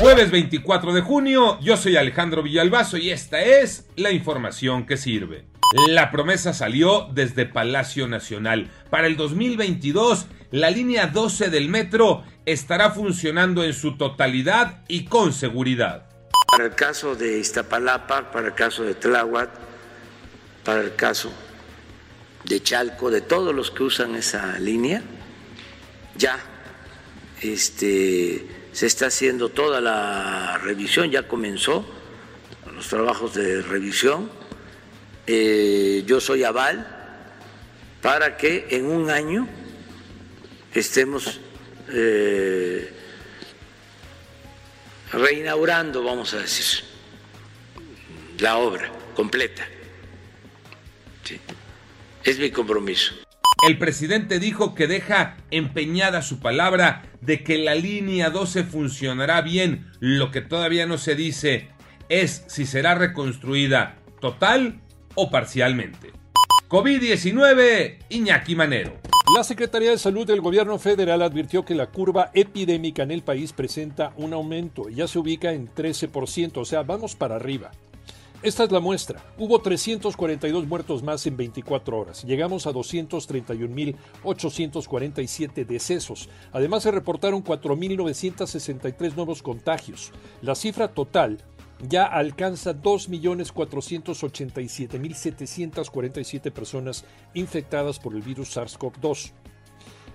Jueves 24 de junio, yo soy Alejandro Villalbazo y esta es la información que sirve. La promesa salió desde Palacio Nacional. Para el 2022, la línea 12 del metro estará funcionando en su totalidad y con seguridad. Para el caso de Iztapalapa, para el caso de Tláhuac, para el caso de Chalco, de todos los que usan esa línea, ya este, se está haciendo toda la revisión, ya comenzó los trabajos de revisión. Eh, yo soy aval para que en un año estemos eh, reinaugurando, vamos a decir, la obra completa. Es mi compromiso. El presidente dijo que deja empeñada su palabra de que la línea 12 funcionará bien. Lo que todavía no se dice es si será reconstruida total o parcialmente. COVID-19, Iñaki Manero. La Secretaría de Salud del Gobierno Federal advirtió que la curva epidémica en el país presenta un aumento y ya se ubica en 13%, o sea, vamos para arriba. Esta es la muestra. Hubo 342 muertos más en 24 horas. Llegamos a 231.847 decesos. Además se reportaron 4.963 nuevos contagios. La cifra total ya alcanza 2.487.747 personas infectadas por el virus SARS-CoV-2.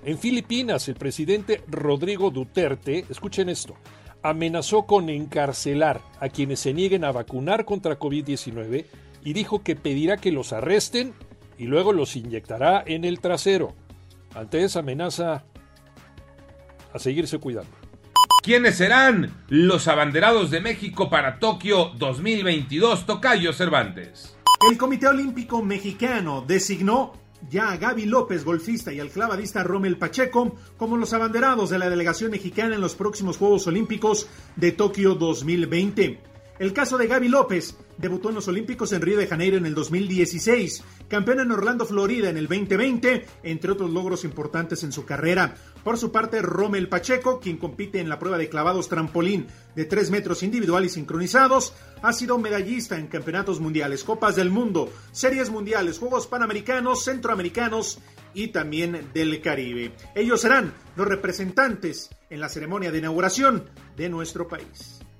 En Filipinas, el presidente Rodrigo Duterte, escuchen esto, amenazó con encarcelar a quienes se nieguen a vacunar contra COVID-19 y dijo que pedirá que los arresten y luego los inyectará en el trasero. Ante esa amenaza, a seguirse cuidando. ¿Quiénes serán los abanderados de México para Tokio 2022? Tocayo Cervantes. El Comité Olímpico Mexicano designó ya a Gaby López, golfista, y al clavadista Rommel Pacheco como los abanderados de la delegación mexicana en los próximos Juegos Olímpicos de Tokio 2020. El caso de Gaby López debutó en los Olímpicos en Río de Janeiro en el 2016, campeón en Orlando, Florida en el 2020, entre otros logros importantes en su carrera. Por su parte, Rommel Pacheco, quien compite en la prueba de clavados trampolín de 3 metros individual y sincronizados, ha sido medallista en campeonatos mundiales, Copas del Mundo, Series Mundiales, Juegos Panamericanos, Centroamericanos y también del Caribe. Ellos serán los representantes en la ceremonia de inauguración de nuestro país.